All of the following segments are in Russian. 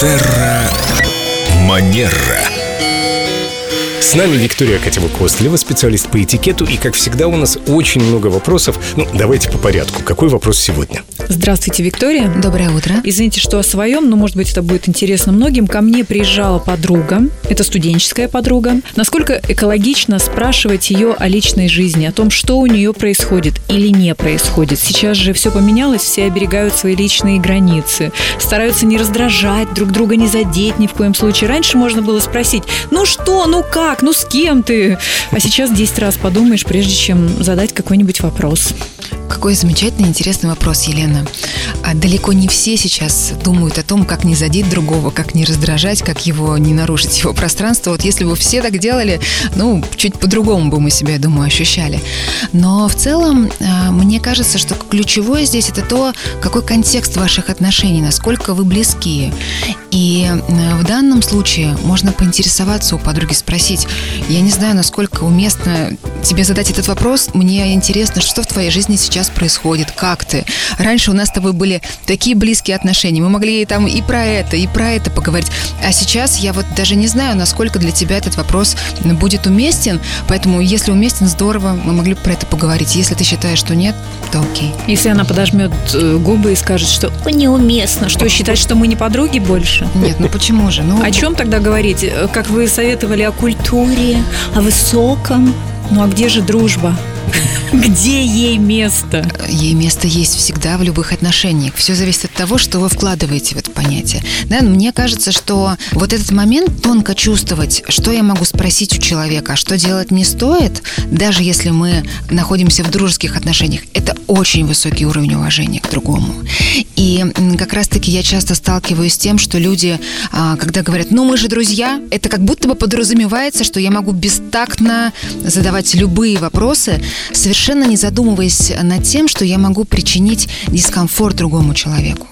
Терра Манера. С нами Виктория Катева-Костлева, специалист по этикету. И, как всегда, у нас очень много вопросов. Ну, давайте по порядку. Какой вопрос сегодня? Здравствуйте, Виктория. Доброе утро. Извините, что о своем, но, может быть, это будет интересно многим. Ко мне приезжала подруга, это студенческая подруга. Насколько экологично спрашивать ее о личной жизни, о том, что у нее происходит или не происходит. Сейчас же все поменялось, все оберегают свои личные границы, стараются не раздражать, друг друга не задеть ни в коем случае. Раньше можно было спросить, ну что, ну как, ну с кем ты? А сейчас 10 раз подумаешь, прежде чем задать какой-нибудь вопрос. Какой замечательный, интересный вопрос, Елена. А далеко не все сейчас думают о том, как не задеть другого, как не раздражать, как его не нарушить его пространство. Вот если бы все так делали, ну, чуть по-другому бы мы себя, я думаю, ощущали. Но в целом, а, мне кажется, что ключевое здесь это то, какой контекст ваших отношений, насколько вы близки. И а, в данном случае можно поинтересоваться у подруги, спросить, я не знаю, насколько уместно тебе задать этот вопрос. Мне интересно, что в твоей жизни сейчас происходит, как ты. Раньше у нас с тобой были такие близкие отношения. Мы могли там и про это, и про это поговорить. А сейчас я вот даже не знаю, насколько для тебя этот вопрос будет уместен. Поэтому, если уместен, здорово, мы могли бы про это поговорить. Если ты считаешь, что нет, то окей. Если она подожмет э, губы и скажет, что неуместно, что считать, что мы не подруги больше? Нет, ну почему же? Ну, О чем тогда говорить? Э, Как вы советовали о культуре, о высоком? Ну а где же дружба? Где ей место? Ей место есть всегда в любых отношениях. Все зависит от того, что вы вкладываете в это понятие. Да, мне кажется, что вот этот момент тонко чувствовать, что я могу спросить у человека, а что делать не стоит, даже если мы находимся в дружеских отношениях, это очень высокий уровень уважения к другому. И как раз-таки я часто сталкиваюсь с тем, что люди, а, когда говорят, ну мы же друзья, это как будто бы подразумевается, что я могу бестактно задавать любые вопросы, совершенно не задумываясь над тем, что я могу причинить дискомфорт другому человеку.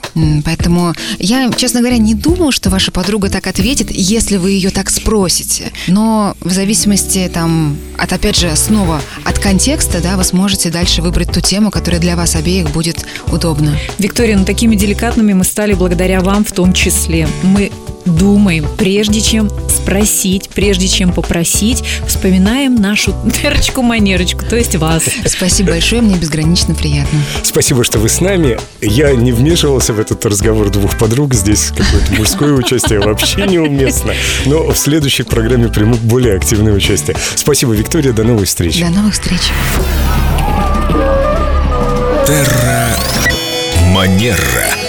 Поэтому я, честно говоря, не думаю, что ваша подруга так ответит, если вы ее так спросите. Но в зависимости там от, опять же, снова от контекста, да, вы сможете дальше выбрать ту тему, которая для вас обеих будет удобна. Виктория, ну такими деликатными мы стали благодаря вам в том числе. Мы думаем, прежде чем спросить, прежде чем попросить, вспоминаем нашу терочку-манерочку, то есть вас. Спасибо большое, мне безгранично приятно. Спасибо, что вы с нами. Я не вмешивался в этот разговор двух подруг. Здесь какое-то мужское участие вообще неуместно. Но в следующей программе приму более активное участие. Спасибо, Виктория. До новых встреч. До новых встреч. Терра Манера.